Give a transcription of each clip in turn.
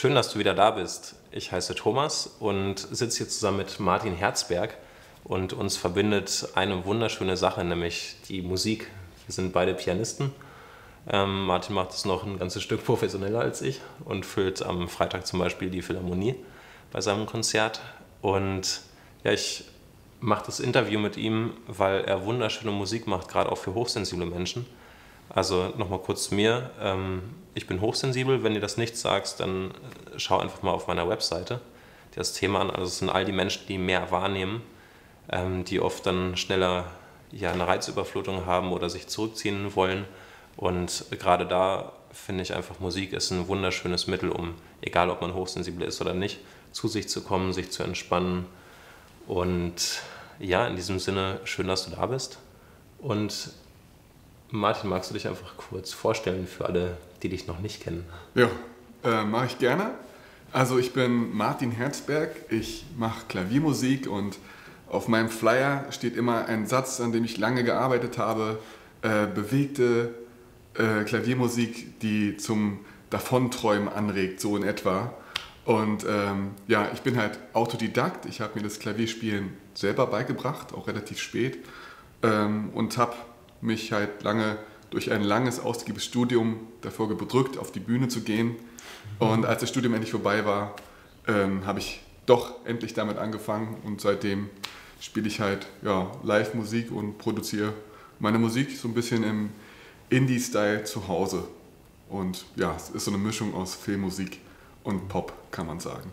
Schön, dass du wieder da bist. Ich heiße Thomas und sitze hier zusammen mit Martin Herzberg und uns verbindet eine wunderschöne Sache, nämlich die Musik. Wir sind beide Pianisten. Ähm, Martin macht es noch ein ganzes Stück professioneller als ich und füllt am Freitag zum Beispiel die Philharmonie bei seinem Konzert. Und ja, ich mache das Interview mit ihm, weil er wunderschöne Musik macht, gerade auch für hochsensible Menschen. Also nochmal kurz zu mir. Ähm, ich bin hochsensibel. Wenn dir das nichts sagst, dann schau einfach mal auf meiner Webseite das Thema an. Also es sind all die Menschen, die mehr wahrnehmen, ähm, die oft dann schneller ja, eine Reizüberflutung haben oder sich zurückziehen wollen. Und gerade da finde ich einfach, Musik ist ein wunderschönes Mittel, um, egal ob man hochsensibel ist oder nicht, zu sich zu kommen, sich zu entspannen. Und ja, in diesem Sinne, schön, dass du da bist. Und Martin, magst du dich einfach kurz vorstellen für alle, die dich noch nicht kennen? Ja, äh, mache ich gerne. Also ich bin Martin Herzberg, ich mache Klaviermusik und auf meinem Flyer steht immer ein Satz, an dem ich lange gearbeitet habe, äh, bewegte äh, Klaviermusik, die zum Davonträumen anregt, so in etwa. Und ähm, ja, ich bin halt Autodidakt, ich habe mir das Klavierspielen selber beigebracht, auch relativ spät, ähm, und habe mich halt lange durch ein langes, ausgiebiges Studium davor gedrückt, auf die Bühne zu gehen. Und als das Studium endlich vorbei war, ähm, habe ich doch endlich damit angefangen und seitdem spiele ich halt ja, Live-Musik und produziere meine Musik so ein bisschen im Indie-Style zu Hause. Und ja, es ist so eine Mischung aus Filmmusik und Pop, kann man sagen.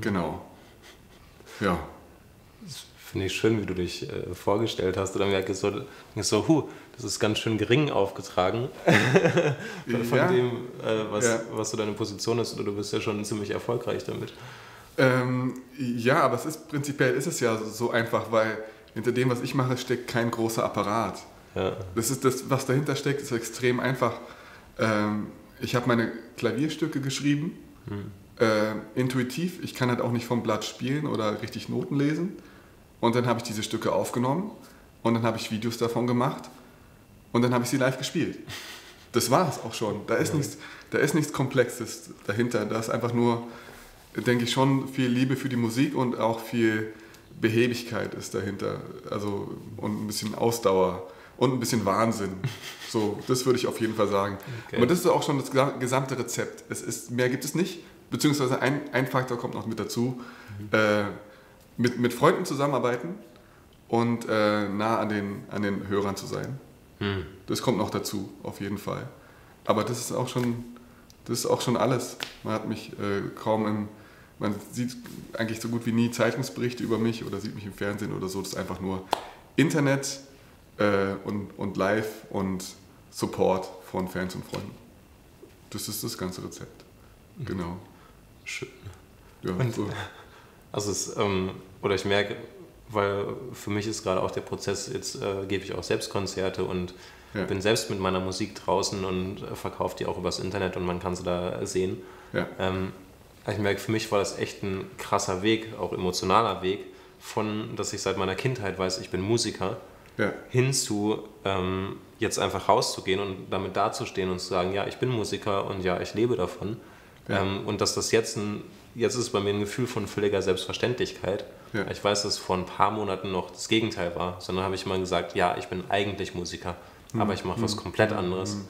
Genau. Ja. Finde ich schön, wie du dich äh, vorgestellt hast. Oder merke ich so, ich so, huh, das ist ganz schön gering aufgetragen von ja. dem, äh, was, ja. was so deine Position ist. Oder du bist ja schon ziemlich erfolgreich damit. Ähm, ja, aber es ist prinzipiell ist es ja so einfach, weil hinter dem, was ich mache, steckt kein großer Apparat. Ja. Das ist das, was dahinter steckt, ist extrem einfach. Ähm, ich habe meine Klavierstücke geschrieben, hm. äh, intuitiv. Ich kann halt auch nicht vom Blatt spielen oder richtig Noten lesen. Und dann habe ich diese Stücke aufgenommen und dann habe ich Videos davon gemacht und dann habe ich sie live gespielt. Das war es auch schon. Da ist, ja. nichts, da ist nichts Komplexes dahinter. Da ist einfach nur, denke ich, schon viel Liebe für die Musik und auch viel Behebigkeit ist dahinter. Also und ein bisschen Ausdauer und ein bisschen Wahnsinn. So, das würde ich auf jeden Fall sagen. Okay. Aber das ist auch schon das gesamte Rezept. Es ist, mehr gibt es nicht, beziehungsweise ein, ein Faktor kommt noch mit dazu. Mhm. Äh, mit, mit Freunden zusammenarbeiten und äh, nah an den, an den Hörern zu sein. Hm. Das kommt noch dazu, auf jeden Fall. Aber das ist auch schon, das ist auch schon alles. Man hat mich äh, kaum im, man sieht eigentlich so gut wie nie Zeitungsberichte über mich oder sieht mich im Fernsehen oder so. Das ist einfach nur Internet äh, und, und Live und Support von Fans und Freunden. Das ist das ganze Rezept. Mhm. Genau. Schön. Ja, und, so. Also es, ähm, oder ich merke, weil für mich ist gerade auch der Prozess, jetzt äh, gebe ich auch selbst Konzerte und ja. bin selbst mit meiner Musik draußen und äh, verkaufe die auch übers Internet und man kann sie da sehen. Ja. Ähm, ich merke, für mich war das echt ein krasser Weg, auch emotionaler Weg, von, dass ich seit meiner Kindheit weiß, ich bin Musiker, ja. hin zu ähm, jetzt einfach rauszugehen und damit dazustehen und zu sagen, ja, ich bin Musiker und ja, ich lebe davon. Ja. Ähm, und dass das jetzt ein jetzt ist es bei mir ein Gefühl von völliger Selbstverständlichkeit. Ja. Ich weiß, dass es vor ein paar Monaten noch das Gegenteil war, sondern habe ich mal gesagt, ja, ich bin eigentlich Musiker, mhm. aber ich mache was hm. komplett anderes. Mhm.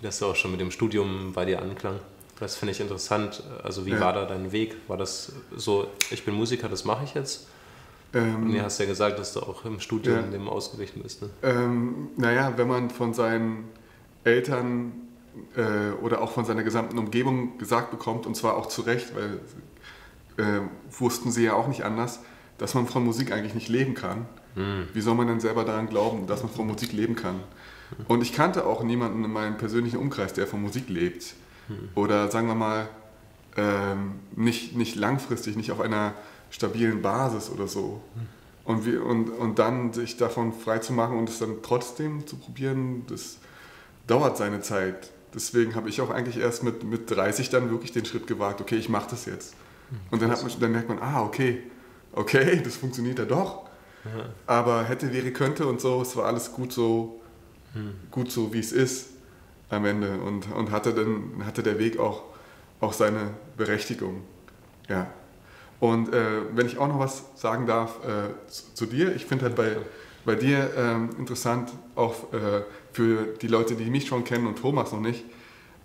Wie das ja auch schon mit dem Studium bei dir anklang. Das finde ich interessant. Also wie ja. war da dein Weg? War das so, ich bin Musiker, das mache ich jetzt? Ähm, Und du hast ja gesagt, dass du auch im Studium ja. dem ausgewichen bist. Ne? Ähm, naja, wenn man von seinen Eltern äh, oder auch von seiner gesamten Umgebung gesagt bekommt, und zwar auch zu Recht, weil äh, wussten sie ja auch nicht anders, dass man von Musik eigentlich nicht leben kann. Mhm. Wie soll man denn selber daran glauben, dass man von Musik leben kann? Und ich kannte auch niemanden in meinem persönlichen Umkreis, der von Musik lebt. Mhm. Oder sagen wir mal, ähm, nicht, nicht langfristig, nicht auf einer stabilen Basis oder so. Mhm. Und, wir, und, und dann sich davon frei zu machen und es dann trotzdem zu probieren, das dauert seine Zeit deswegen habe ich auch eigentlich erst mit, mit 30 dann wirklich den Schritt gewagt, okay, ich mache das jetzt. Und dann, hat man, dann merkt man, ah, okay, okay, das funktioniert ja doch. Ja. Aber hätte, wäre, könnte und so, es war alles gut so, hm. gut so, wie es ist am Ende. Und, und hatte dann hatte der Weg auch, auch seine Berechtigung. Ja. Und äh, wenn ich auch noch was sagen darf äh, zu, zu, dir, ich finde halt bei, bei dir ähm, interessant, auch äh, für die Leute, die mich schon kennen und Thomas noch nicht,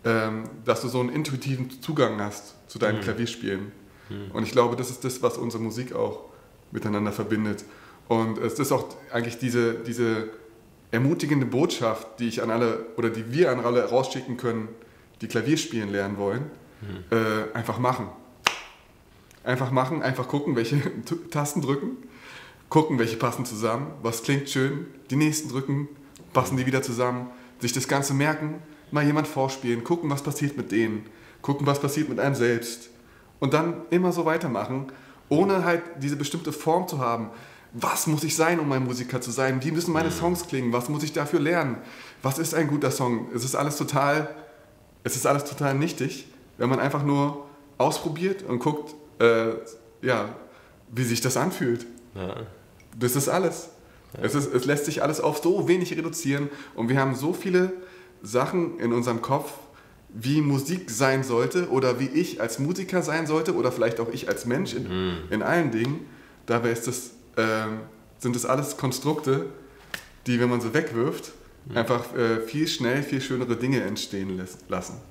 ähm, dass du so einen intuitiven Zugang hast zu deinem mhm. Klavierspielen. Mhm. Und ich glaube, das ist das, was unsere Musik auch miteinander verbindet. Und es ist auch eigentlich diese, diese ermutigende Botschaft, die ich an alle oder die wir an alle rausschicken können, die Klavierspielen lernen wollen, mhm. äh, einfach machen. Einfach machen, einfach gucken, welche Tasten drücken, gucken, welche passen zusammen, was klingt schön, die nächsten drücken, passen die wieder zusammen, sich das Ganze merken, mal jemand vorspielen, gucken, was passiert mit denen, gucken, was passiert mit einem selbst und dann immer so weitermachen, ohne halt diese bestimmte Form zu haben. Was muss ich sein, um ein Musiker zu sein? Wie müssen meine mhm. Songs klingen? Was muss ich dafür lernen? Was ist ein guter Song? Es ist alles total, es ist alles total nichtig, wenn man einfach nur ausprobiert und guckt, äh, ja, wie sich das anfühlt. Ja. Das ist alles. Ja. Es, ist, es lässt sich alles auf so wenig reduzieren und wir haben so viele Sachen in unserem Kopf, wie Musik sein sollte oder wie ich als Musiker sein sollte oder vielleicht auch ich als Mensch in, mhm. in allen Dingen. Dabei ist das, äh, sind das alles Konstrukte, die, wenn man sie wegwirft, mhm. einfach äh, viel schnell viel schönere Dinge entstehen lassen.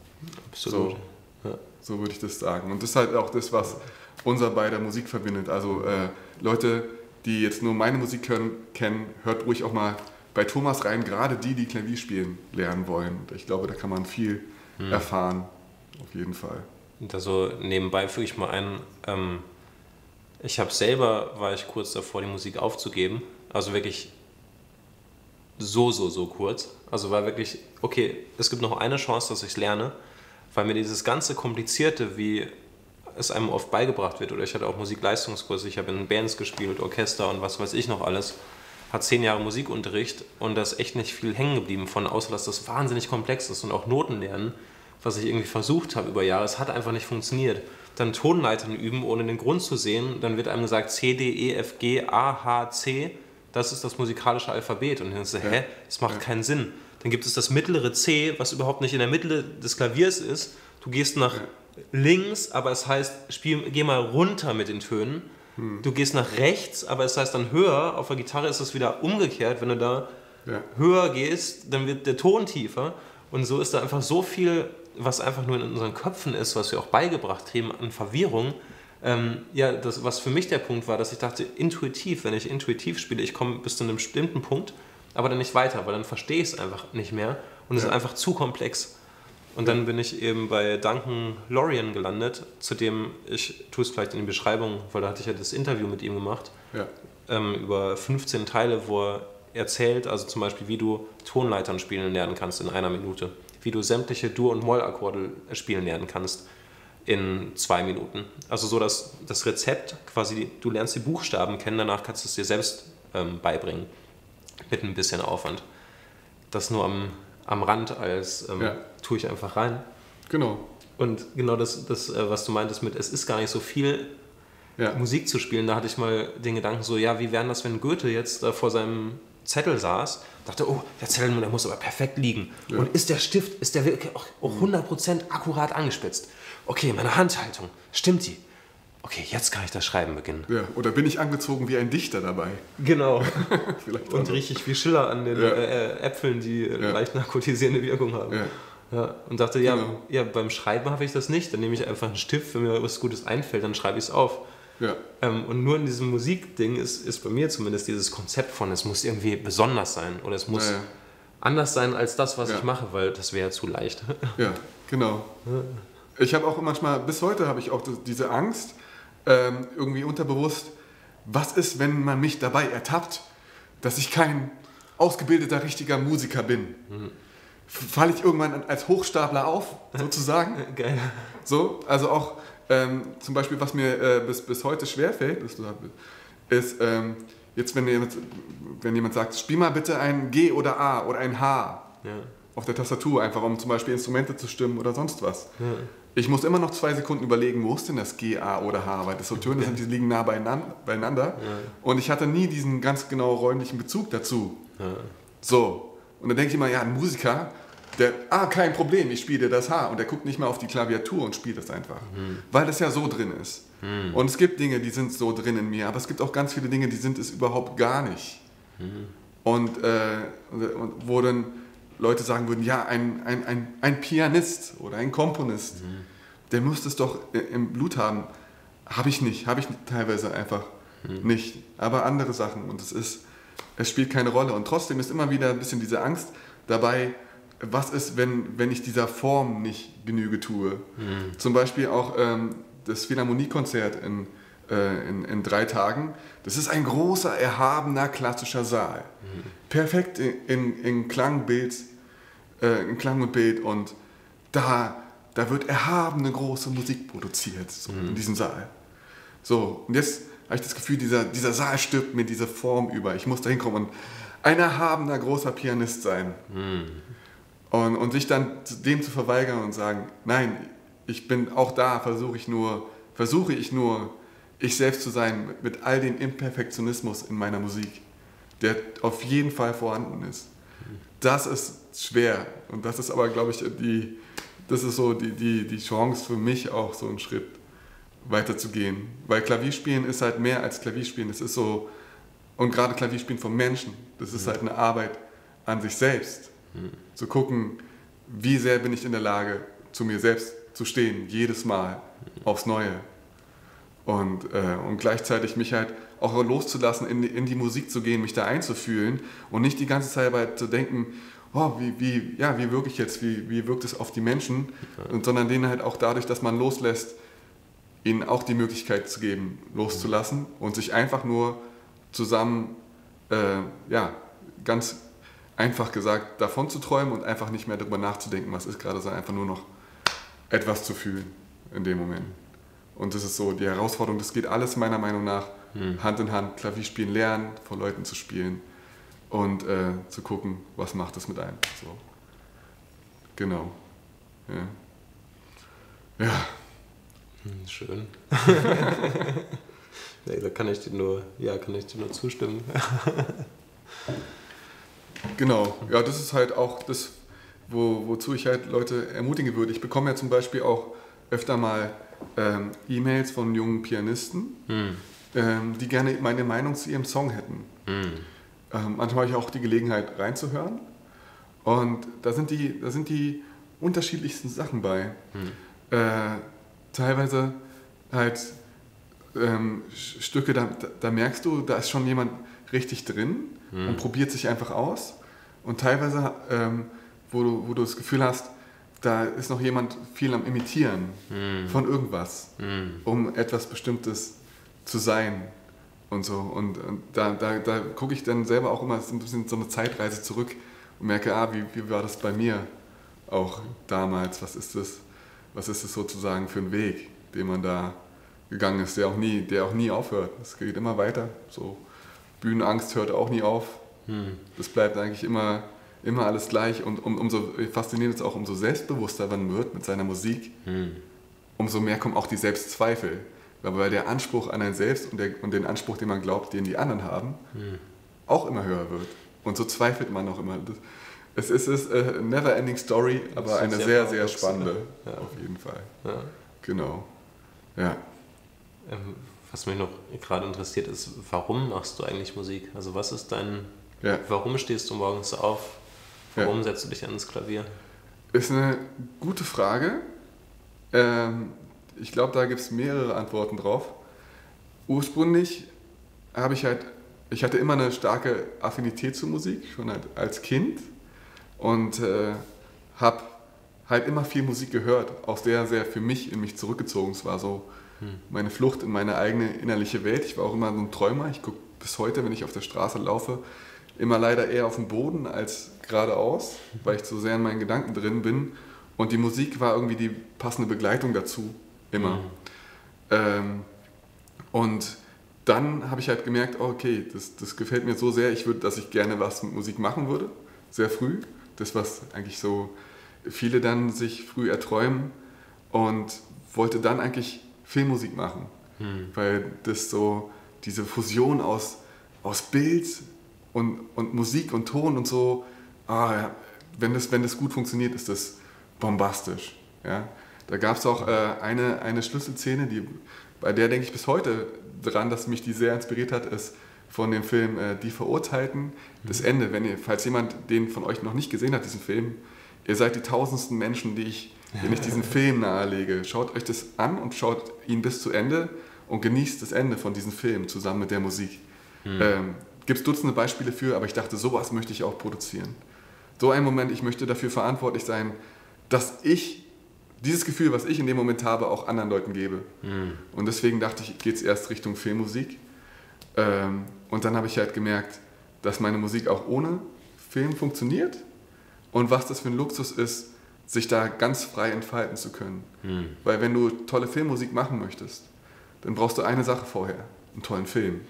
Absolut. So, ja. so würde ich das sagen. Und das ist halt auch das, was unser beider Musik verbindet. Also äh, Leute, die jetzt nur meine Musik hören, kennen, hört ruhig auch mal bei Thomas rein, gerade die, die Klavier spielen lernen wollen. Ich glaube, da kann man viel hm. erfahren, auf jeden Fall. Also nebenbei füge ich mal ein, ähm, ich habe selber, war ich kurz davor, die Musik aufzugeben. Also wirklich so, so, so kurz. Also war wirklich, okay, es gibt noch eine Chance, dass ich es lerne, weil mir dieses ganze Komplizierte, wie es einem oft beigebracht wird, oder ich hatte auch Musikleistungskurse, ich habe in Bands gespielt, Orchester und was weiß ich noch alles, hat zehn Jahre Musikunterricht und da ist echt nicht viel hängen geblieben von, außer dass das wahnsinnig komplex ist und auch Noten lernen, was ich irgendwie versucht habe über Jahre, es hat einfach nicht funktioniert. Dann Tonleitern üben, ohne den Grund zu sehen, dann wird einem gesagt C, D, E, F, G, A, H, C, das ist das musikalische Alphabet. Und dann ist so, hä, das macht keinen Sinn. Dann gibt es das mittlere C, was überhaupt nicht in der Mitte des Klaviers ist. Du gehst nach. Links, aber es heißt, spiel, geh mal runter mit den Tönen hm. Du gehst nach rechts, aber es heißt dann höher. Auf der Gitarre ist es wieder umgekehrt. Wenn du da ja. höher gehst, dann wird der Ton tiefer. Und so ist da einfach so viel, was einfach nur in unseren Köpfen ist, was wir auch beigebracht haben an Verwirrung. Ähm, ja, das, was für mich der Punkt war, dass ich dachte, intuitiv, wenn ich intuitiv spiele, ich komme bis zu einem bestimmten Punkt, aber dann nicht weiter, weil dann verstehe ich es einfach nicht mehr und es ja. ist einfach zu komplex. Und dann bin ich eben bei Duncan Lorian gelandet, zu dem ich tue es vielleicht in die Beschreibung, weil da hatte ich ja das Interview mit ihm gemacht, ja. ähm, über 15 Teile, wo er erzählt, also zum Beispiel, wie du Tonleitern spielen lernen kannst in einer Minute, wie du sämtliche Dur- und Moll-Akkorde spielen lernen kannst in zwei Minuten. Also so, dass das Rezept quasi, du lernst die Buchstaben kennen, danach kannst du es dir selbst ähm, beibringen, mit ein bisschen Aufwand. Das nur am am Rand als ähm, ja. tue ich einfach rein. Genau. Und genau das, das äh, was du meintest mit, es ist gar nicht so viel ja. Musik zu spielen, da hatte ich mal den Gedanken so, ja, wie wäre das, wenn Goethe jetzt äh, vor seinem Zettel saß, dachte, oh, der Zettel der muss aber perfekt liegen. Ja. Und ist der Stift, ist der wirklich auch, auch 100% akkurat angespitzt? Okay, meine Handhaltung, stimmt die? Okay, jetzt kann ich das Schreiben beginnen. Ja, oder bin ich angezogen wie ein Dichter dabei? Genau. und richtig wie Schiller an den ja. äh, Äpfeln, die ja. leicht narkotisierende Wirkung haben. Ja. ja und dachte, ja, genau. ja, beim Schreiben habe ich das nicht. Dann nehme ich einfach einen Stift, wenn mir was Gutes einfällt, dann schreibe ich es auf. Ja. Ähm, und nur in diesem Musikding ist, ist bei mir zumindest dieses Konzept von, es muss irgendwie besonders sein oder es muss anders sein als das, was ich mache, weil das wäre zu leicht. Ja, genau. Ich habe auch manchmal, bis heute habe ich auch diese Angst, ähm, irgendwie unterbewusst, was ist, wenn man mich dabei ertappt, dass ich kein ausgebildeter, richtiger Musiker bin? Mhm. Falle ich irgendwann als Hochstapler auf, sozusagen? Geil. So, also auch ähm, zum Beispiel, was mir äh, bis, bis heute schwerfällt, ist, ist ähm, jetzt, wenn jemand, wenn jemand sagt, spiel mal bitte ein G oder A oder ein H ja. auf der Tastatur, einfach um zum Beispiel Instrumente zu stimmen oder sonst was. Ja. Ich muss immer noch zwei Sekunden überlegen, wo ist denn das G, A oder H, weil das so Töne sind, die liegen nah beieinander. Ja. Und ich hatte nie diesen ganz genau räumlichen Bezug dazu. Ja. So. Und dann denke ich immer, ja, ein Musiker, Der, ah, kein Problem, ich spiele das H. Und der guckt nicht mehr auf die Klaviatur und spielt das einfach. Mhm. Weil das ja so drin ist. Mhm. Und es gibt Dinge, die sind so drin in mir, aber es gibt auch ganz viele Dinge, die sind es überhaupt gar nicht. Mhm. Und, äh, und wo dann Leute sagen würden, ja, ein, ein, ein, ein Pianist oder ein Komponist, mhm. der muss das doch im Blut haben. Habe ich nicht, habe ich teilweise einfach mhm. nicht. Aber andere Sachen und es ist, es spielt keine Rolle. Und trotzdem ist immer wieder ein bisschen diese Angst dabei, was ist, wenn, wenn ich dieser Form nicht Genüge tue. Mhm. Zum Beispiel auch ähm, das Philharmoniekonzert in, äh, in, in, drei Tagen. Das ist ein großer, erhabener, klassischer Saal. Mhm. Perfekt in, in, in Klangbild, äh, in Klang und Bild und da, da wird erhabene, große Musik produziert so, mhm. in diesem Saal. So, und jetzt habe ich das Gefühl, dieser, dieser Saal stirbt mir diese Form über. Ich muss da hinkommen und ein erhabener, großer Pianist sein. Mhm. Und, und sich dann dem zu verweigern und sagen, nein, ich bin auch da, versuche ich nur, versuche ich nur, ich selbst zu sein, mit, all dem Imperfektionismus in meiner Musik, der auf jeden Fall vorhanden ist. Das ist schwer. Und das ist aber, glaube ich, die, das ist so die, die, die Chance für mich auch, so einen Schritt weiterzugehen. Weil Klavierspielen ist halt mehr als Klavierspielen. Es ist so, und gerade Klavierspielen von Menschen, das ist halt eine Arbeit an sich selbst. Mhm. Zu gucken, wie sehr bin ich in der Lage, zu mir selbst zu stehen, jedes Mal aufs Neue. Und, äh, und gleichzeitig mich halt auch loszulassen, in die, in die Musik zu gehen, mich da einzufühlen und nicht die ganze Zeit dabei zu denken, oh, wie, wie, ja, wie wirke ich jetzt, wie, wie wirkt es auf die Menschen, und, sondern denen halt auch dadurch, dass man loslässt, ihnen auch die Möglichkeit zu geben, loszulassen und sich einfach nur zusammen, äh, ja, ganz einfach gesagt, davon zu träumen und einfach nicht mehr darüber nachzudenken, was ist gerade, sondern einfach nur noch etwas zu fühlen in dem Moment. Und das ist so die Herausforderung, das geht alles meiner Meinung nach hm. Hand in Hand, Klavierspielen lernen, vor Leuten zu spielen und äh, zu gucken, was macht das mit einem. So. Genau. Ja. ja. Hm, schön. nee, da kann ich dir nur, ja, kann ich dir nur zustimmen. genau. Ja, das ist halt auch das, wo, wozu ich halt Leute ermutigen würde. Ich bekomme ja zum Beispiel auch öfter mal ähm, E-Mails von jungen Pianisten, hm. ähm, die gerne meine Meinung zu ihrem Song hätten. Hm. Ähm, manchmal habe ich auch die Gelegenheit reinzuhören. Und da sind die, da sind die unterschiedlichsten Sachen bei. Hm. Äh, teilweise halt ähm, Stücke, da, da, merkst du, da ist schon jemand richtig drin hm. und probiert sich einfach aus. Und teilweise, ähm, wo, du, wo du das Gefühl hast, da ist noch jemand viel am Imitieren hm. von irgendwas, hm. um etwas Bestimmtes zu sein und so. Und, und da, da, da gucke ich dann selber auch immer ein bisschen so eine Zeitreise zurück und merke, ah, wie, wie war das bei mir auch damals? Was ist das, was ist das sozusagen für ein Weg, den man da gegangen ist, der auch nie, der auch nie aufhört. Es geht immer weiter. So Bühnenangst hört auch nie auf. Hm. Das bleibt eigentlich immer, immer alles gleich. Und um, umso faszinierend ist auch, umso selbstbewusster man wird mit seiner Musik, hm. umso mehr kommen auch die Selbstzweifel. weil der Anspruch an ein Selbst und, der, und den Anspruch, den man glaubt, den die anderen haben, hm. auch immer höher wird. Und so zweifelt man auch immer. Es ist, es ist eine never-ending Story, aber eine sehr, sehr spannende, ja. auf jeden Fall. Ja. Genau. Ja. Ähm, was mich noch gerade interessiert ist, warum machst du eigentlich Musik? Also was ist dein, ja. warum stehst du morgens auf? Warum setzt du dich ans Klavier? Ist eine gute Frage. Ähm, ich glaube, da gibt es mehrere Antworten drauf. Ursprünglich habe ich halt, ich hatte immer eine starke Affinität zur Musik, schon halt als Kind und äh, habe halt immer viel Musik gehört, auch sehr, sehr für mich in mich zurückgezogen. Es war so hm. meine Flucht in meine eigene innerliche Welt. Ich war auch immer so ein Träumer. Ich gucke bis heute, wenn ich auf der Straße laufe, immer leider eher auf den Boden als geradeaus, weil ich so sehr in meinen Gedanken drin bin. Und die Musik war irgendwie die passende Begleitung dazu, immer. Mhm. Ähm, und dann habe ich halt gemerkt, oh, okay, das, das gefällt mir so sehr, ich würde, dass ich gerne was mit Musik machen würde, sehr früh. Das, was eigentlich so viele dann sich früh erträumen und wollte dann eigentlich Filmmusik machen, hm. weil das so diese Fusion aus, aus Bild und, und Musik und Ton und so, ah, ja, wenn das, wenn das gut funktioniert, ist das bombastisch. Ja? Da gab es auch äh, eine, eine Schlüsselszene, die, bei der denke ich bis heute dran, dass mich die sehr inspiriert hat, ist von dem Film äh, Die Verurteilten. Das mhm. Ende, wenn ihr, falls jemand den von euch noch nicht gesehen hat, diesen Film, ihr seid die tausendsten Menschen, die ich, denen ich diesen Film nahelege. Schaut euch das an und schaut ihn bis zu Ende und genießt das Ende von diesem Film zusammen mit der Musik. Mhm. Ähm, Gibt es Dutzende Beispiele für, aber ich dachte, sowas möchte ich auch produzieren. So ein Moment, ich möchte dafür verantwortlich sein, dass ich dieses Gefühl, was ich in dem Moment habe, auch anderen Leuten gebe. Mhm. Und deswegen dachte ich, geht es erst Richtung Filmmusik. Ähm, und dann habe ich halt gemerkt, dass meine Musik auch ohne Film funktioniert und was das für ein Luxus ist, sich da ganz frei entfalten zu können. Mhm. Weil wenn du tolle Filmmusik machen möchtest, dann brauchst du eine Sache vorher, einen tollen Film.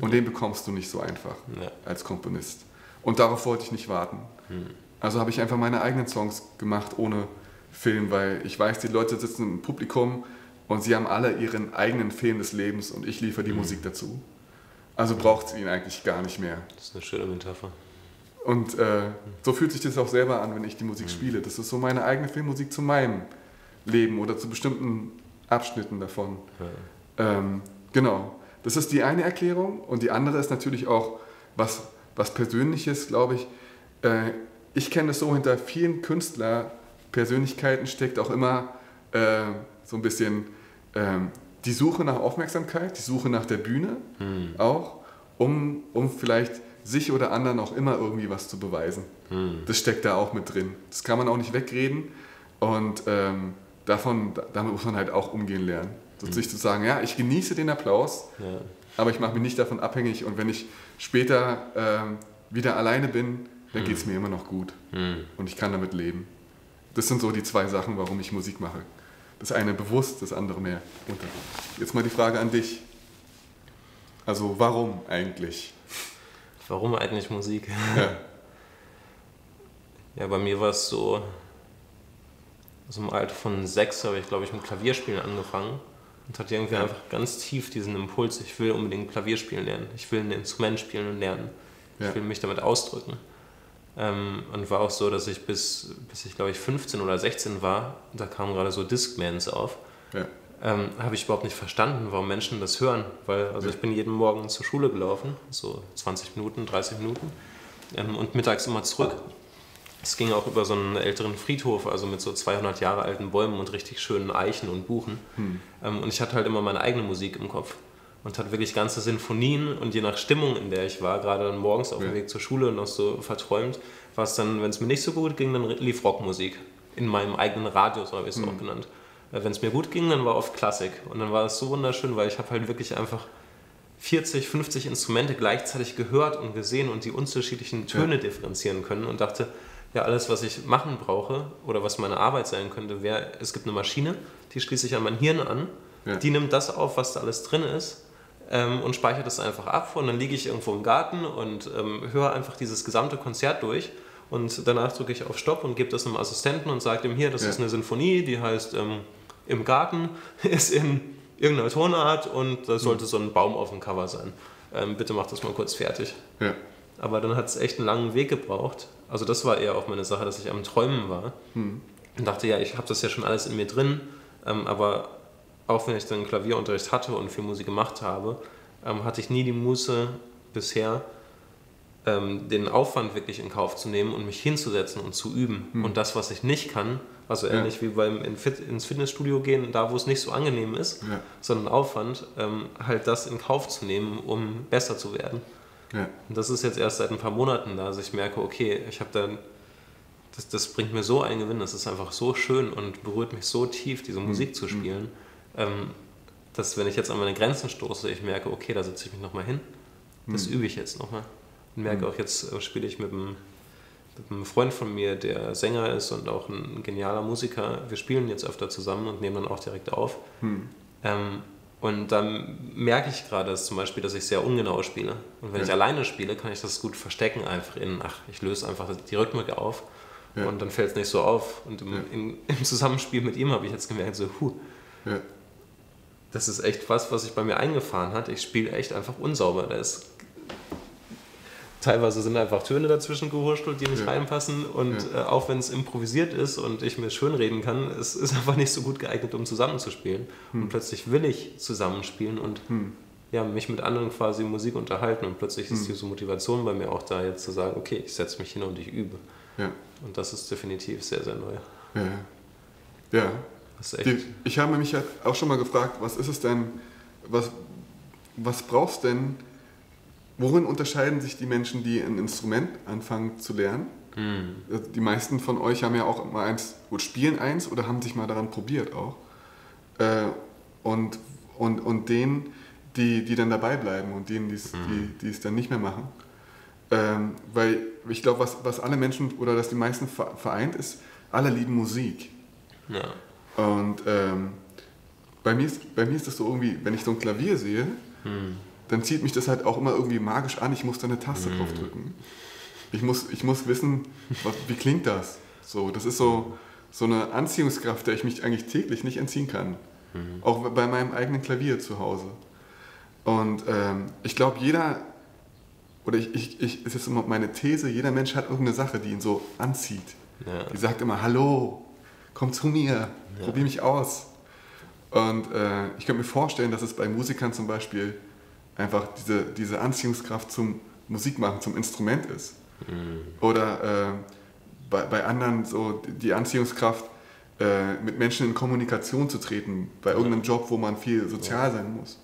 Und den bekommst du nicht so einfach ja. als Komponist. Und darauf wollte ich nicht warten. Mhm. Also habe ich einfach meine eigenen Songs gemacht ohne Film, weil ich weiß, die Leute sitzen im Publikum und sie haben alle ihren eigenen Film des Lebens und ich liefere die mhm. Musik dazu. Also braucht es ihn eigentlich gar nicht mehr. Das ist eine schöne Metapher. Und äh, so fühlt sich das auch selber an, wenn ich die Musik mhm. spiele. Das ist so meine eigene Filmmusik zu meinem Leben oder zu bestimmten Abschnitten davon. Ja. Ähm, genau. Das ist die eine Erklärung. Und die andere ist natürlich auch was, was Persönliches, glaube ich. Äh, ich kenne es so, hinter vielen Künstlerpersönlichkeiten steckt auch immer äh, so ein bisschen äh, die Suche nach Aufmerksamkeit, die Suche nach der Bühne hm. auch, um, um vielleicht sich oder anderen auch immer irgendwie was zu beweisen. Hm. Das steckt da auch mit drin. Das kann man auch nicht wegreden und ähm, davon, damit muss man halt auch umgehen lernen. Hm. sich zu sagen, ja, ich genieße den Applaus, ja. aber ich mache mich nicht davon abhängig und wenn ich später ähm, wieder alleine bin, dann hm. geht es mir immer noch gut hm. und ich kann damit leben. Das sind so die zwei Sachen, warum ich Musik mache. Das eine bewusst, das andere mehr unter. Jetzt mal die Frage an dich. Also warum eigentlich? Warum eigentlich Musik? Ja, ja bei mir war es so, also im Alter von sechs habe ich, glaube ich, mit Klavierspielen angefangen und hatte irgendwie ja. einfach ganz tief diesen Impuls, ich will unbedingt Klavierspielen lernen. Ich will ein Instrument spielen und lernen. Ja. Ich will mich damit ausdrücken. Ähm, und war auch so, dass ich bis, bis ich glaube ich 15 oder 16 war, da kamen gerade so Discmans auf, ja. ähm, habe ich überhaupt nicht verstanden, warum Menschen das hören. Weil, also ja. ich bin jeden Morgen zur Schule gelaufen, so 20 Minuten, 30 Minuten ähm, und mittags immer zurück. Es ging auch über so einen älteren Friedhof, also mit so 200 Jahre alten Bäumen und richtig schönen Eichen und Buchen. Hm. Ähm, und ich hatte halt immer meine eigene Musik im Kopf und hat wirklich ganze Sinfonien und je nach Stimmung, in der ich war, gerade dann morgens auf dem ja. Weg zur Schule noch so verträumt, war es dann, wenn es mir nicht so gut ging, dann lief Rockmusik in meinem eigenen Radio, so habe ich es mhm. auch genannt. Äh, wenn es mir gut ging, dann war oft Klassik und dann war es so wunderschön, weil ich habe halt wirklich einfach 40, 50 Instrumente gleichzeitig gehört und gesehen und die unterschiedlichen Töne ja. differenzieren können und dachte, ja, alles, was ich machen brauche oder was meine Arbeit sein könnte, wäre, es gibt eine Maschine, die schließe ich an mein Hirn an, ja. die nimmt das auf, was da alles drin ist ähm, und speichere das einfach ab und dann liege ich irgendwo im Garten und ähm, höre einfach dieses gesamte Konzert durch und danach drücke ich auf Stopp und gebe das einem Assistenten und sage ihm hier, das ja. ist eine Sinfonie, die heißt ähm, Im Garten, ist in irgendeiner Tonart und da sollte mhm. so ein Baum auf dem Cover sein. Ähm, bitte mach das mal kurz fertig. Ja. Aber dann hat es echt einen langen Weg gebraucht. Also das war eher auch meine Sache, dass ich am Träumen war mhm. und dachte, ja, ich habe das ja schon alles in mir drin, ähm, aber auch wenn ich dann Klavierunterricht hatte und viel Musik gemacht habe, ähm, hatte ich nie die Muße bisher, ähm, den Aufwand wirklich in Kauf zu nehmen und mich hinzusetzen und zu üben. Hm. Und das, was ich nicht kann, also ähnlich ja. wie beim in Fit, ins Fitnessstudio gehen, da wo es nicht so angenehm ist, ja. sondern Aufwand, ähm, halt das in Kauf zu nehmen, um besser zu werden. Ja. Und das ist jetzt erst seit ein paar Monaten da, dass ich merke, okay, ich habe dann das, das, bringt mir so einen Gewinn, das ist einfach so schön und berührt mich so tief, diese hm. Musik zu spielen ähm, dass wenn ich jetzt an meine Grenzen stoße, ich merke, okay, da setze ich mich nochmal hin. Das mhm. übe ich jetzt nochmal. Und merke mhm. auch, jetzt äh, spiele ich mit einem, mit einem, Freund von mir, der Sänger ist und auch ein genialer Musiker. Wir spielen jetzt öfter zusammen und nehmen dann auch direkt auf. Mhm. Ähm, und dann merke ich gerade dass zum Beispiel, dass ich sehr ungenau spiele. Und wenn ja. ich alleine spiele, kann ich das gut verstecken, einfach in, ach, ich löse einfach die Rhythmik auf. Ja. Und dann fällt es nicht so auf. Und im, ja. in, im Zusammenspiel mit ihm habe ich jetzt gemerkt, so, huh, das ist echt was, was sich bei mir eingefahren hat. Ich spiele echt einfach unsauber. Da ist teilweise sind einfach Töne dazwischen gewurschtelt, die nicht ja. reinpassen. Und ja. äh, auch wenn es improvisiert ist und ich mir schönreden kann, es ist einfach nicht so gut geeignet, um zusammenzuspielen. Hm. Und plötzlich will ich zusammenspielen und hm. ja, mich mit anderen quasi Musik unterhalten. Und plötzlich hm. ist diese Motivation bei mir auch da, jetzt zu sagen, okay, ich setze mich hin und ich übe. Ja. Und das ist definitiv sehr, sehr neu. Ja. Ja. Die, ich habe mich halt auch schon mal gefragt, was ist es denn, was, was brauchst denn, worin unterscheiden sich die Menschen, die ein Instrument anfangen zu lernen? Hm. Die meisten von euch haben ja auch mal eins, oder spielen eins oder haben sich mal daran probiert auch. Äh, und, und, und denen, die, die dann dabei bleiben und denen, hm. die, die es dann nicht mehr machen. Ähm, weil ich glaube, was, was alle Menschen oder das die meisten vereint, ist, alle lieben Musik. Ja. Und ähm, bei, mir ist, bei mir ist das so irgendwie, wenn ich so ein Klavier sehe, hm. dann zieht mich das halt auch immer irgendwie magisch an. Ich muss da eine Taste hm. drauf drücken. Ich muss, ich muss wissen, was, wie klingt das? So, das ist so, so eine Anziehungskraft, der ich mich eigentlich täglich nicht entziehen kann. Hm. Auch bei meinem eigenen Klavier zu Hause. Und ähm, ich glaube, jeder, oder ich, ich, ich, es ist immer meine These, jeder Mensch hat irgendeine Sache, die ihn so anzieht. Ja. Die sagt immer, hallo, komm zu mir, ja. probier mich aus. Und äh, ich könnte mir vorstellen, dass es bei Musikern zum Beispiel einfach diese, diese Anziehungskraft zum Musikmachen, zum Instrument ist. Mhm. Oder äh, bei, bei anderen so die Anziehungskraft, äh, mit Menschen in Kommunikation zu treten, bei irgendeinem Job, wo man viel sozial sein muss.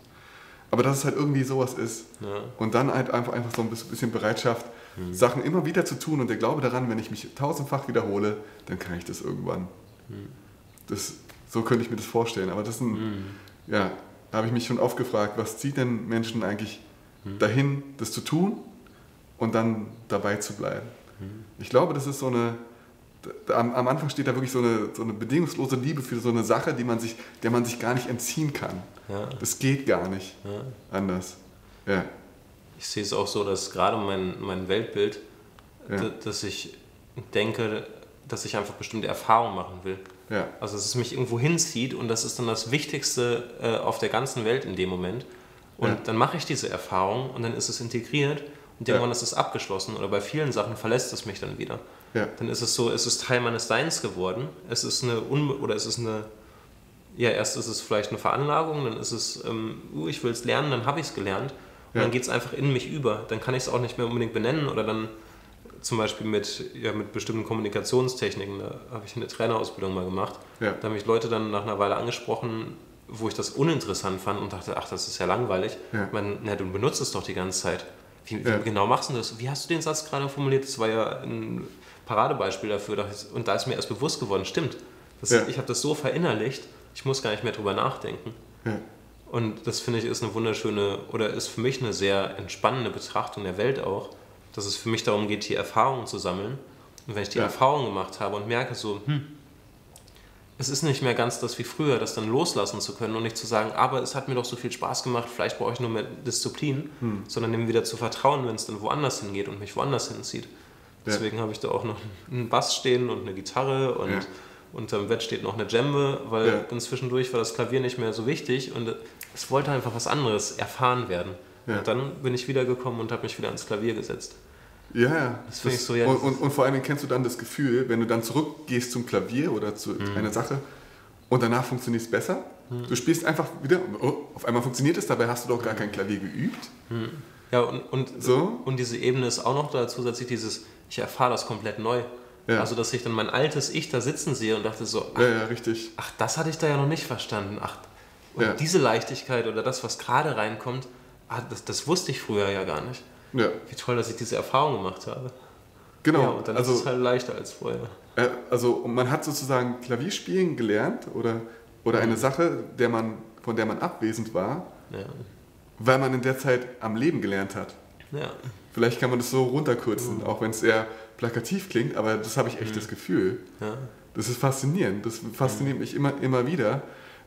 Aber dass es halt irgendwie sowas ist. Ja. Und dann halt einfach, einfach so ein bisschen Bereitschaft, mhm. Sachen immer wieder zu tun und der Glaube daran, wenn ich mich tausendfach wiederhole, dann kann ich das irgendwann. Das, so könnte ich mir das vorstellen. Aber das ist ein, mhm. ja, da habe ich mich schon oft gefragt, was zieht denn Menschen eigentlich mhm. dahin, das zu tun und dann dabei zu bleiben? Mhm. Ich glaube, das ist so eine, am, am, Anfang steht da wirklich so eine, so eine bedingungslose Liebe für so eine Sache, die man sich, der man sich gar nicht entziehen kann. Ja. Das geht gar nicht ja. anders. Ja. Ich sehe es auch so, dass gerade mein, mein Weltbild, ja. dass ich denke, dass ich einfach bestimmte Erfahrungen machen will. Ja. Also dass es mich irgendwo hinzieht und das ist dann das Wichtigste äh, auf der ganzen Welt in dem Moment. Und ja. dann mache ich diese Erfahrung und dann ist es integriert und irgendwann ja. ist es abgeschlossen oder bei vielen Sachen verlässt es mich dann wieder. Ja. Dann ist es so, es ist Teil meines Seins geworden. Es ist eine Un oder es ist eine ja, erst ist es vielleicht eine Veranlagung, dann ist es, ähm, uh, ich will es lernen, dann habe ich es gelernt und dann geht es einfach in mich über. Dann kann ich es auch nicht mehr unbedingt benennen oder dann zum Beispiel mit, ja, mit bestimmten Kommunikationstechniken, da habe ich eine Trainerausbildung mal gemacht. Ja. Da haben mich Leute dann nach einer Weile angesprochen, wo ich das uninteressant fand und dachte, ach, das ist ja langweilig. Ja. Man, na, du benutzt es doch die ganze Zeit. Wie, wie genau machst du das? Wie hast du den Satz gerade formuliert? Das war ja ein Paradebeispiel dafür. Und da ist mir erst bewusst geworden, stimmt. Das. Ich habe das so verinnerlicht, ich muss gar nicht mehr drüber nachdenken. Und das finde ich ist eine wunderschöne oder ist für mich eine sehr entspannende Betrachtung der Welt auch, dass es für mich darum geht, die Erfahrungen zu sammeln. Und wenn ich die ja. Erfahrung gemacht habe und merke so, hm, es ist nicht mehr ganz das wie früher, das dann loslassen zu können und nicht zu sagen, aber es hat mir doch so viel Spaß gemacht, vielleicht brauche ich nur mehr Disziplin, hm. sondern dem wieder zu vertrauen, wenn es dann woanders hingeht und mich woanders hinzieht. Deswegen ja. habe ich da auch noch einen Bass stehen und eine Gitarre und ja. unterm Bett steht noch eine Djembe, weil ja. zwischendurch war das Klavier nicht mehr so wichtig und es wollte einfach was anderes erfahren werden. Ja. Und dann bin ich wiedergekommen und habe mich wieder ans Klavier gesetzt. Ja, ja. Das finde ich so, ja. Und, und, und, vor allem kennst du dann das Gefühl, wenn du dann zurückgehst zum Klavier oder zu mhm. einer Sache und danach funktioniert es besser. Mhm. Du spielst einfach wieder, oh, auf einmal funktioniert es, dabei hast du doch gar kein Klavier geübt. Mhm. Ja, und, und, so. und diese Ebene ist auch noch da zusätzlich dieses, ich erfahre das komplett neu. Ja. Also, dass ich dann mein altes Ich da sitzen sehe und dachte so, ach, ja, ja, richtig. ach das hatte ich da ja noch nicht verstanden. Ach, und diese Leichtigkeit oder das, was gerade reinkommt, ah, das, das wusste ich früher ja gar nicht. Ja. Wie toll, dass ich diese Erfahrung gemacht habe. Genau. Ja, und dann also, ist es halt leichter als vorher. Äh, also man hat sozusagen Klavierspielen gelernt oder, oder mhm. eine Sache, der man, von der man abwesend war, ja. weil man in der Zeit am Leben gelernt hat. Ja. Vielleicht kann man das so runterkürzen, mhm. auch wenn es eher plakativ klingt, aber das habe ich echt mhm. das Gefühl. Ja. Das ist faszinierend. Das fasziniert mhm. mich immer, immer wieder.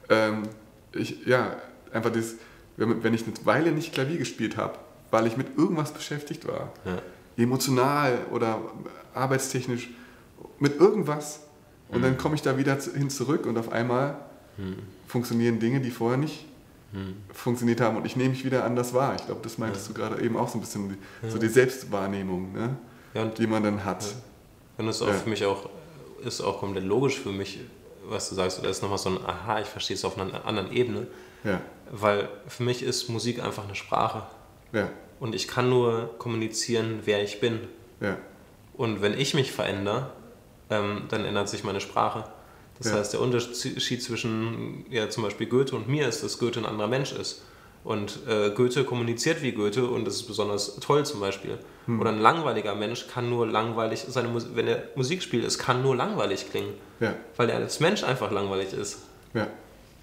Ähm, ich, ja, einfach das, wenn ich eine Weile nicht Klavier gespielt habe, weil ich mit irgendwas beschäftigt war, ja. emotional oder arbeitstechnisch, mit irgendwas. Und mhm. dann komme ich da wieder hin zurück und auf einmal mhm. funktionieren Dinge, die vorher nicht hm. funktioniert haben und ich nehme mich wieder anders wahr. Ich glaube, das meintest ja. du gerade eben auch so ein bisschen, ja. so die Selbstwahrnehmung, ne? ja, die man dann hat. Und das ist auch für mich auch, ist auch komplett logisch für mich, was du sagst, oder ist nochmal so ein Aha, ich verstehe es auf einer anderen Ebene. Ja. Weil für mich ist Musik einfach eine Sprache. Ja. Und ich kann nur kommunizieren, wer ich bin. Ja. Und wenn ich mich verändere, ähm, dann ändert sich meine Sprache. Das ja. heißt, der Unterschied zwischen ja, zum Beispiel Goethe und mir ist, dass Goethe ein anderer Mensch ist. Und äh, Goethe kommuniziert wie Goethe und das ist besonders toll zum Beispiel. Hm. Oder ein langweiliger Mensch kann nur langweilig, seine wenn er Musik spielt, es kann nur langweilig klingen. Ja. Weil er als Mensch einfach langweilig ist. Ja.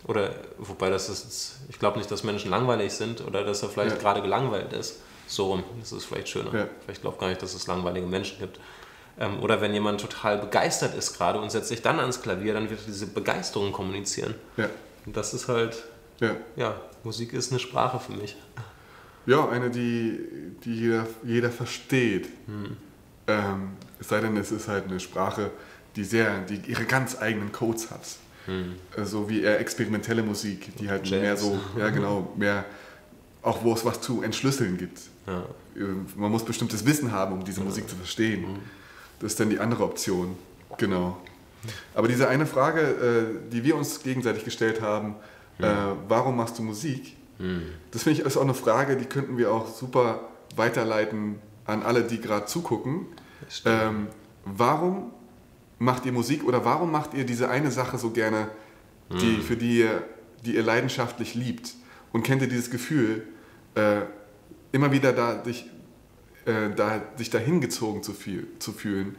Oder, wobei das ist, ich glaube nicht, dass Menschen langweilig sind oder dass er vielleicht ja. gerade gelangweilt ist. So rum, das ist vielleicht schöner. Ja. Vielleicht glaube gar nicht, dass es langweilige Menschen gibt. Ähm, oder wenn jemand total begeistert ist gerade und setzt sich dann ans Klavier, dann wird er diese Begeisterung kommunizieren. Ja. Und das ist halt, ja. ja, Musik ist eine Sprache für mich. Ja, eine, die, die jeder, jeder versteht. Hm. Ähm, es sei denn, es ist halt eine Sprache, die, sehr, die ihre ganz eigenen Codes hat. Hm. Äh, so wie eher experimentelle Musik, die halt Jazz. mehr so, ja genau, mehr, auch wo es was zu entschlüsseln gibt. Ja. Äh, man muss bestimmtes Wissen haben, um diese ja. Musik zu verstehen. Hm. Das ist dann die andere Option. Genau. Aber diese eine Frage, äh, die wir uns gegenseitig gestellt haben, hm. warum machst du Musik? Hm. Das finde ich ist auch eine Frage, die könnten wir auch super weiterleiten an alle, die gerade zugucken. Ähm, warum macht ihr Musik oder warum macht ihr diese eine Sache so gerne, die, hm. für die ihr, die ihr leidenschaftlich liebt? Und kennt ihr dieses Gefühl, äh, immer wieder da, sich, äh, da, sich dahin gezogen zu, viel, zu fühlen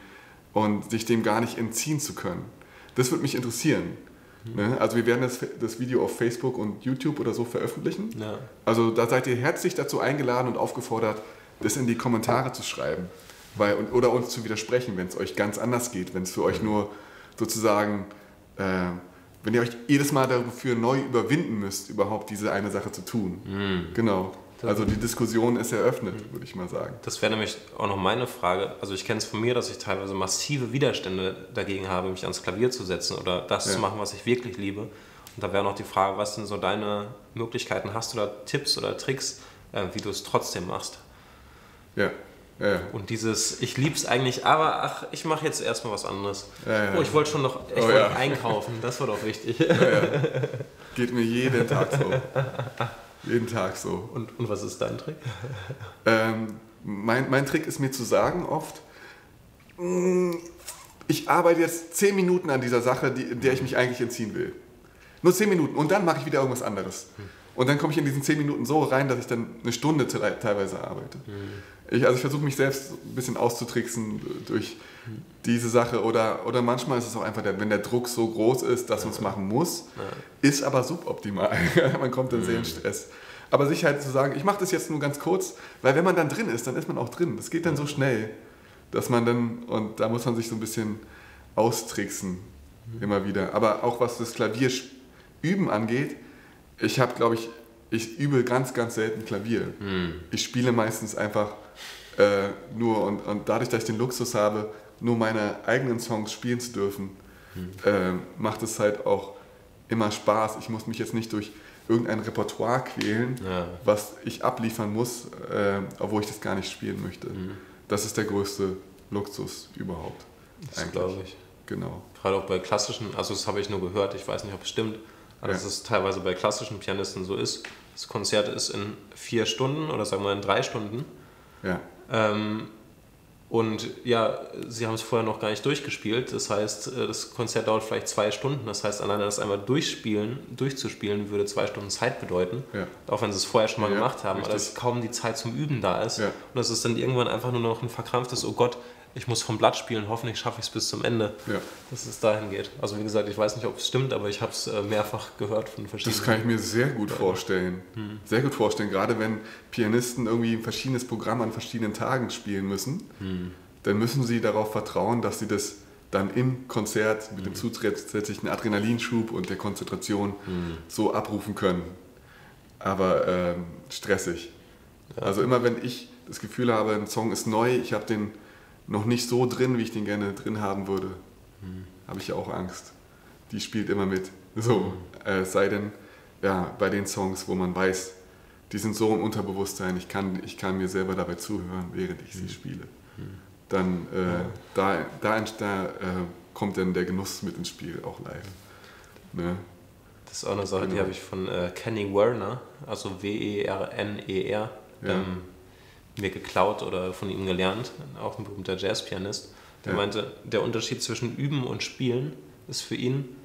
und sich dem gar nicht entziehen zu können? Das würde mich interessieren. Ne? Also wir werden das, das Video auf Facebook und YouTube oder so veröffentlichen. Ja. Also da seid ihr herzlich dazu eingeladen und aufgefordert, das in die Kommentare zu schreiben. Weil, oder uns zu widersprechen, wenn es euch ganz anders geht, wenn es für euch nur sozusagen, äh, wenn ihr euch jedes Mal dafür neu überwinden müsst, überhaupt diese eine Sache zu tun. Mhm. Genau. Also die Diskussion ist eröffnet, würde ich mal sagen. Das wäre nämlich auch noch meine Frage. Also ich kenne es von mir, dass ich teilweise massive Widerstände dagegen habe, mich ans Klavier zu setzen oder das ja. zu machen, was ich wirklich liebe. Und da wäre noch die Frage, was sind so deine Möglichkeiten? Hast du da Tipps oder Tricks, äh, wie du es trotzdem machst? Ja. Ja, Und dieses, ich liebe es eigentlich, aber ach, ich mache jetzt erstmal was anderes. Ja, oh, ich wollte schon noch, ich oh, wollte einkaufen, das war doch wichtig. Geht mir jeden Tag so. Jeden Tag so. Und, und was ist dein Trick? Ähm, mein, mein Trick ist mir zu sagen oft, mm, ich arbeite jetzt zehn Minuten an dieser Sache, die, der ich mich eigentlich entziehen will. Nur zehn Minuten und dann mache ich wieder irgendwas anderes. Und dann komme ich in diesen zehn Minuten so rein, dass ich dann eine Stunde teilweise arbeite. Ich, also ich versuche mich selbst ein bisschen auszutricksen durch diese Sache oder, oder manchmal ist es auch einfach, wenn der Druck so groß ist, dass man es machen muss, ist aber suboptimal. man kommt dann sehr in mhm. Stress. Aber sich halt zu sagen, ich mache das jetzt nur ganz kurz, weil wenn man dann drin ist, dann ist man auch drin. Das geht dann so schnell, dass man dann, und da muss man sich so ein bisschen austricksen, mhm. immer wieder. Aber auch was das Klavierüben angeht, ich habe, glaube ich, ich übe ganz, ganz selten Klavier. Mhm. Ich spiele meistens einfach äh, nur und, und dadurch, dass ich den Luxus habe, nur meine eigenen Songs spielen zu dürfen, mhm. äh, macht es halt auch immer Spaß. Ich muss mich jetzt nicht durch irgendein Repertoire quälen, ja. was ich abliefern muss, äh, obwohl ich das gar nicht spielen möchte. Mhm. Das ist der größte Luxus überhaupt. Das glaube ich. Genau. Gerade auch bei klassischen, also das habe ich nur gehört, ich weiß nicht, ob es stimmt, aber ja. dass es teilweise bei klassischen Pianisten so ist. Das Konzert ist in vier Stunden oder sagen wir in drei Stunden. Ja. Ähm, und ja, sie haben es vorher noch gar nicht durchgespielt. Das heißt, äh, das Konzert dauert vielleicht zwei Stunden. Das heißt, alleine das einmal durchspielen, durchzuspielen, würde zwei Stunden Zeit bedeuten. Ja. Auch wenn sie es vorher schon mal ja, gemacht haben, richtig. dass kaum die Zeit zum Üben da ist. Ja. Und das ist dann irgendwann einfach nur noch ein verkrampftes, oh Gott, ich muss vom Blatt spielen, hoffentlich schaffe ich es bis zum Ende, ja. dass es dahin geht. Also wie gesagt, ich weiß nicht, ob es stimmt, aber ich habe es äh, mehrfach gehört von verschiedenen. Das kann ich mir sehr gut vorstellen. Hm. Sehr gut vorstellen, gerade wenn Pianisten irgendwie ein verschiedenes Programm an verschiedenen Tagen spielen müssen, hm. dann müssen sie darauf vertrauen, dass sie das dann im Konzert mit hm. dem zusätzlichen Adrenalinschub und der Konzentration hm. so abrufen können. Aber ähm, stressig. Ja. Also immer wenn ich das Gefühl habe, ein Song ist neu, ich habe den noch nicht so drin, wie ich den gerne drin haben würde, mhm. habe ich ja auch Angst. Die spielt immer mit. So, mhm. äh, sei denn, ja, bei den Songs, wo man weiß, die sind so im Unterbewusstsein, ich kann, ich kann mir selber dabei zuhören, während ich sie mhm. spiele. Mhm. Dann äh, ja. da, da, da äh, kommt dann der Genuss mit ins Spiel, auch live. Ne? Das ist auch eine Sache, genau. die habe ich von äh, Kenny Werner, also W-E-R-N-E-R, -E ja. ähm, mir geklaut oder von ihm gelernt, auch ein berühmter Jazzpianist. Der ja. meinte, der Unterschied zwischen Üben und Spielen ist für ihn,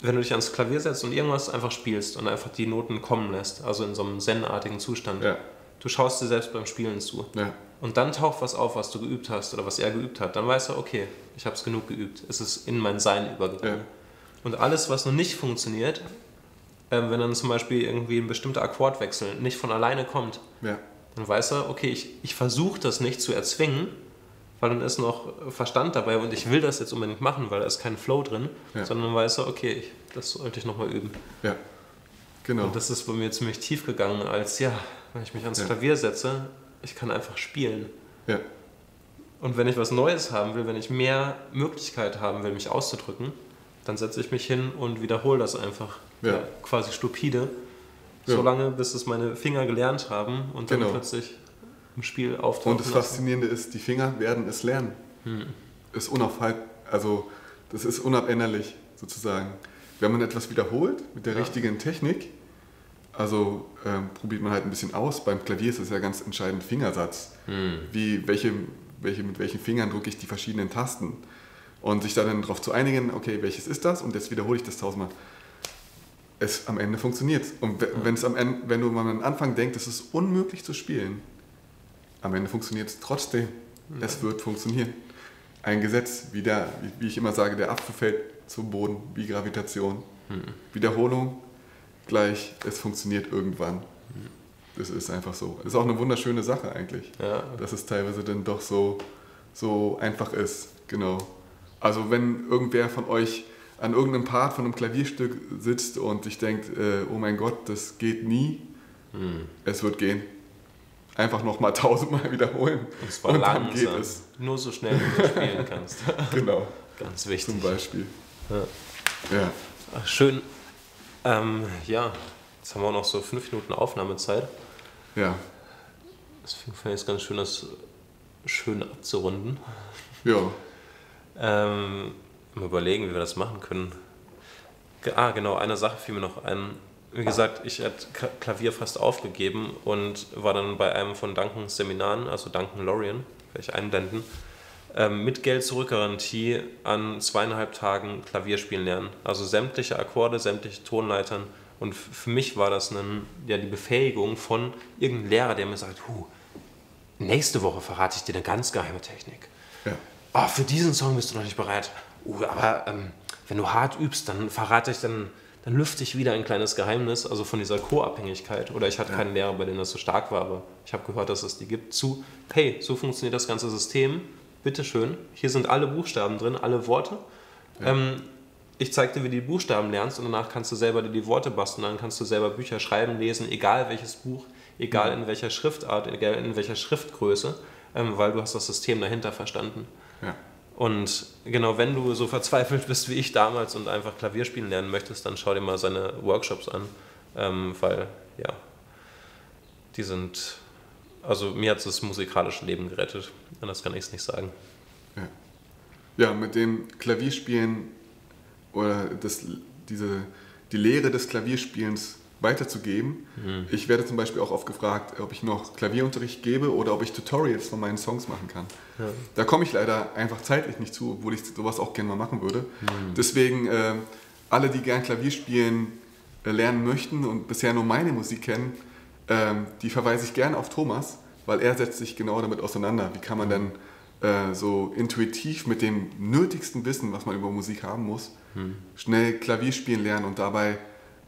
wenn du dich ans Klavier setzt und irgendwas einfach spielst und einfach die Noten kommen lässt, also in so einem zen-artigen Zustand. Ja. Du schaust dir selbst beim Spielen zu. Ja. Und dann taucht was auf, was du geübt hast oder was er geübt hat. Dann weißt du, okay, ich habe es genug geübt. Es ist in mein Sein übergegangen. Und alles, was noch nicht funktioniert, äh, wenn dann zum Beispiel irgendwie ein bestimmter Akkordwechsel nicht von alleine kommt. Dann weiß er, okay, ich, ich versuche das nicht zu erzwingen, weil dann ist noch Verstand dabei und ich will das jetzt unbedingt machen, weil da ist kein Flow drin, ja. sondern weiß er, okay, ich, das sollte ich nochmal üben. Ja, genau. Und das ist bei mir ziemlich tief gegangen, als ja, wenn ich mich ans ja. Klavier setze, ich kann einfach spielen. Ja. Und wenn ich was Neues haben will, wenn ich mehr Möglichkeit haben will, mich auszudrücken, dann setze ich mich hin und wiederhole das einfach. Ja. ja quasi stupide. Ja. Solange, bis es meine Finger gelernt haben und dann genau. plötzlich im Spiel auftauchen. Und das Faszinierende ist, die Finger werden es lernen. Hm. Ist unaufhaltbar, also das ist unabänderlich sozusagen. Wenn man etwas wiederholt mit der ja. richtigen Technik, also ähm, probiert man halt ein bisschen aus. Beim Klavier ist das ja ganz entscheidend Fingersatz. Hm. Wie, welche, welche, mit welchen Fingern drücke ich die verschiedenen Tasten? Und sich da dann darauf zu einigen, okay, welches ist das? Und jetzt wiederhole ich das tausendmal. Es am Ende funktioniert. Und wenn, es am Ende, wenn du am Anfang denkst, es ist unmöglich zu spielen, am Ende funktioniert es trotzdem. Mhm. Es wird funktionieren. Ein Gesetz, wie, der, wie, ich immer sage, der Apfel fällt zum Boden, wie Gravitation. Mhm. Wiederholung gleich, es funktioniert irgendwann. Mhm. Das ist einfach so. Das ist auch eine wunderschöne Sache eigentlich, ja. dass es teilweise dann doch so, so einfach ist. Genau. Also wenn irgendwer von euch an irgendeinem Part von einem Klavierstück sitzt und sich denkt, äh, oh mein Gott, das geht nie, hm. es wird gehen. Einfach nochmal tausendmal wiederholen. Und zwar und langsam. Geht es. Nur so schnell, wie du spielen kannst. genau. Ganz wichtig. Zum Beispiel. Ja. ja. Ach, schön. Ähm, ja, jetzt haben wir auch noch so fünf Minuten Aufnahmezeit. Ja. Deswegen fand ich es ganz schön, das schön abzurunden. Ja. Ähm, mal überlegen, wie wir das machen können. Ah, genau, eine Sache fiel mir noch ein. Wie gesagt, ich hatte Klavier fast aufgegeben und war dann bei einem von Duncans Seminaren, also Duncan Lorien, werde ich einblenden, ähm, mit Geld zurückgarantie an zweieinhalb Tagen Klavier spielen lernen. Also sämtliche Akkorde, sämtliche Tonleitern. Und für mich war das ein, ja, die Befähigung von irgendeinem Lehrer, der mir sagt, Huh, nächste Woche verrate ich dir eine ganz geheime Technik. Ja oh, für diesen Song bist du noch nicht bereit. Uh, aber ähm, wenn du hart übst, dann verrate ich, dann, dann lüfte ich wieder ein kleines Geheimnis, also von dieser Co-Abhängigkeit. Oder ich hatte ja. keinen Lehrer, bei dem das so stark war, aber ich habe gehört, dass es die gibt, zu, hey, so funktioniert das ganze System, bitteschön, hier sind alle Buchstaben drin, alle Worte. Ja. Ähm, ich zeige dir, wie du die Buchstaben lernst und danach kannst du selber dir die Worte basteln, dann kannst du selber Bücher schreiben, lesen, egal welches Buch, egal in welcher Schriftart, egal in welcher Schriftgröße, ähm, weil du hast das System dahinter verstanden. Ja. Und genau, wenn du so verzweifelt bist wie ich damals und einfach Klavier spielen lernen möchtest, dann schau dir mal seine Workshops an, ähm, weil ja, die sind, also mir hat es das musikalische Leben gerettet, anders kann ich es nicht sagen. Ja. ja, mit dem Klavierspielen oder das, diese, die Lehre des Klavierspielens weiterzugeben. Mhm. Ich werde zum Beispiel auch oft gefragt, ob ich noch Klavierunterricht gebe oder ob ich Tutorials von meinen Songs machen kann. Ja. Da komme ich leider einfach zeitlich nicht zu, obwohl ich sowas auch gerne mal machen würde. Mhm. Deswegen äh, alle, die gern Klavier spielen, äh, lernen möchten und bisher nur meine Musik kennen, äh, die verweise ich gerne auf Thomas, weil er setzt sich genau damit auseinander. Wie kann man denn äh, so intuitiv mit dem nötigsten Wissen, was man über Musik haben muss, mhm. schnell Klavier spielen lernen und dabei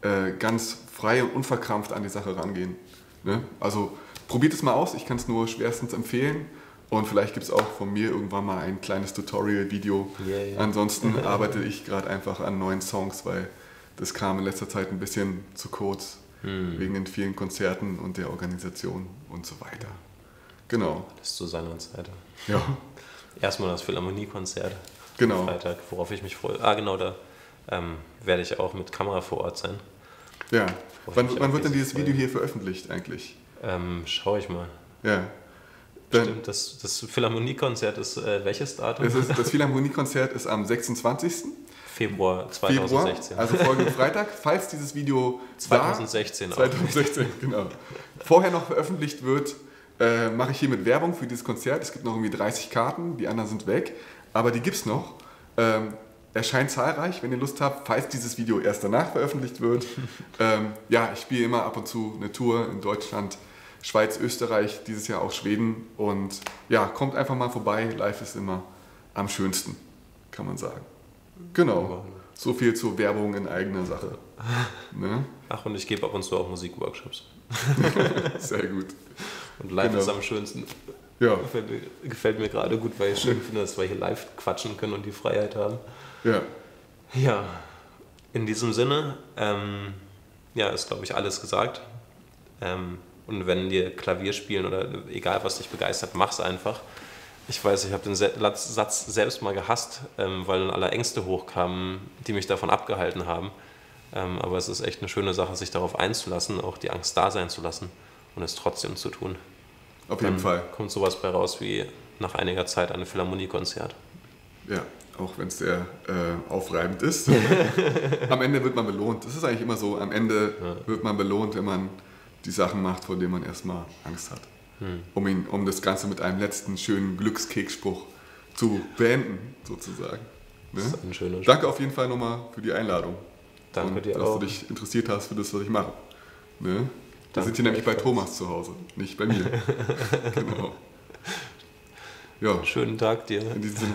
äh, ganz frei und unverkrampft an die Sache rangehen. Ne? Also probiert es mal aus, ich kann es nur schwerstens empfehlen. Und vielleicht gibt es auch von mir irgendwann mal ein kleines Tutorial-Video. Yeah, yeah. Ansonsten arbeite ich gerade einfach an neuen Songs, weil das kam in letzter Zeit ein bisschen zu kurz, hm. wegen den vielen Konzerten und der Organisation und so weiter. Genau. Das zu seiner Zeit. Ja. Erstmal das Philharmonie-Konzert. Genau. Freitag, worauf ich mich freue. Ah, genau, da ähm, werde ich auch mit Kamera vor Ort sein. Ja. Wann, wann wird denn dieses Video hier veröffentlicht eigentlich? Ähm, schau ich mal. Ja. Dann, Stimmt, das, das Philharmoniekonzert ist äh, welches Datum? Das, ist, das Philharmoniekonzert ist am 26. Februar 2016. Februar, also folgenden Freitag, falls dieses Video 2016 da, 2016, genau. Vorher noch veröffentlicht wird, äh, mache ich hiermit Werbung für dieses Konzert. Es gibt noch irgendwie 30 Karten, die anderen sind weg, aber die gibt es noch. Ähm, erscheint zahlreich, wenn ihr Lust habt, falls dieses Video erst danach veröffentlicht wird. ähm, ja, ich spiele immer ab und zu eine Tour in Deutschland, Schweiz, Österreich, dieses Jahr auch Schweden. Und ja, kommt einfach mal vorbei. Live ist immer am schönsten, kann man sagen. Genau. So viel zur Werbung in eigener Sache. Ne? Ach, und ich gebe ab und zu auch Musikworkshops. Sehr gut. Und live genau. ist am schönsten. Ja. Gefällt mir, gefällt mir gerade gut, weil ich schön finde, dass wir hier live quatschen können und die Freiheit haben. Ja. Ja, in diesem Sinne, ähm, ja, ist glaube ich alles gesagt. Ähm, und wenn dir Klavier spielen oder egal was dich begeistert, mach's einfach. Ich weiß, ich habe den Satz selbst mal gehasst, ähm, weil dann alle Ängste hochkamen, die mich davon abgehalten haben. Ähm, aber es ist echt eine schöne Sache, sich darauf einzulassen, auch die Angst da sein zu lassen und es trotzdem zu tun. Auf jeden dann Fall. Kommt sowas bei raus wie nach einiger Zeit ein Philharmoniekonzert. Ja, auch wenn es sehr äh, aufreibend ist. am Ende wird man belohnt. Das ist eigentlich immer so. Am Ende wird man belohnt, wenn man die Sachen macht, vor denen man erstmal Angst hat. Hm. Um, ihn, um das Ganze mit einem letzten schönen Glückskeksspruch zu beenden, sozusagen. Ne? Das ist ein schöner Danke auf jeden Fall nochmal für die Einladung. Danke und, dir dass auch. du dich interessiert hast für das, was ich mache. Ne? Wir sind hier nämlich bei Thomas zu Hause, nicht bei mir. genau. Ja. Schönen Tag dir. In diesem Sinne.